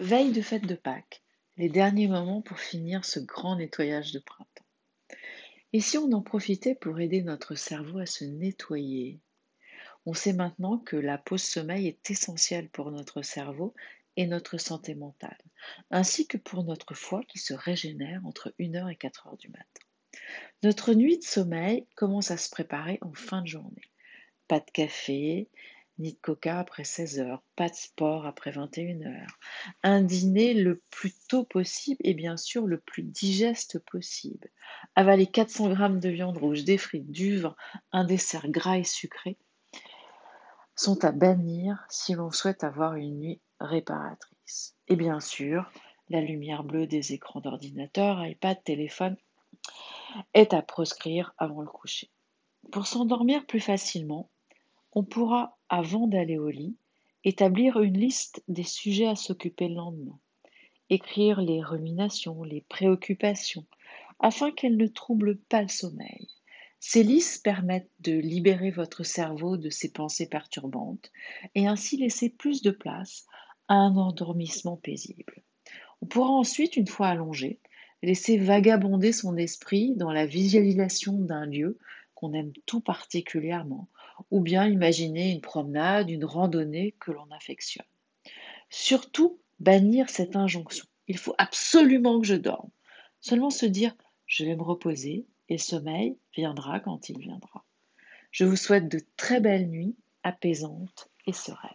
Veille de fête de Pâques, les derniers moments pour finir ce grand nettoyage de printemps. Et si on en profitait pour aider notre cerveau à se nettoyer? On sait maintenant que la pause sommeil est essentielle pour notre cerveau et notre santé mentale, ainsi que pour notre foie qui se régénère entre 1h et 4h du matin. Notre nuit de sommeil commence à se préparer en fin de journée. Pas de café, ni de coca après 16 heures, pas de sport après 21 heures, un dîner le plus tôt possible et bien sûr le plus digeste possible. Avaler 400 grammes de viande rouge, des frites, du vin, un dessert gras et sucré sont à bannir si l'on souhaite avoir une nuit réparatrice. Et bien sûr, la lumière bleue des écrans d'ordinateur, iPad, téléphone est à proscrire avant le coucher. Pour s'endormir plus facilement, on pourra, avant d'aller au lit, établir une liste des sujets à s'occuper le lendemain, écrire les ruminations, les préoccupations, afin qu'elles ne troublent pas le sommeil. Ces listes permettent de libérer votre cerveau de ses pensées perturbantes et ainsi laisser plus de place à un endormissement paisible. On pourra ensuite, une fois allongé, laisser vagabonder son esprit dans la visualisation d'un lieu aime tout particulièrement, ou bien imaginer une promenade, une randonnée que l'on affectionne. Surtout, bannir cette injonction. Il faut absolument que je dorme. Seulement se dire, je vais me reposer, et le sommeil viendra quand il viendra. Je vous souhaite de très belles nuits apaisantes et sereines.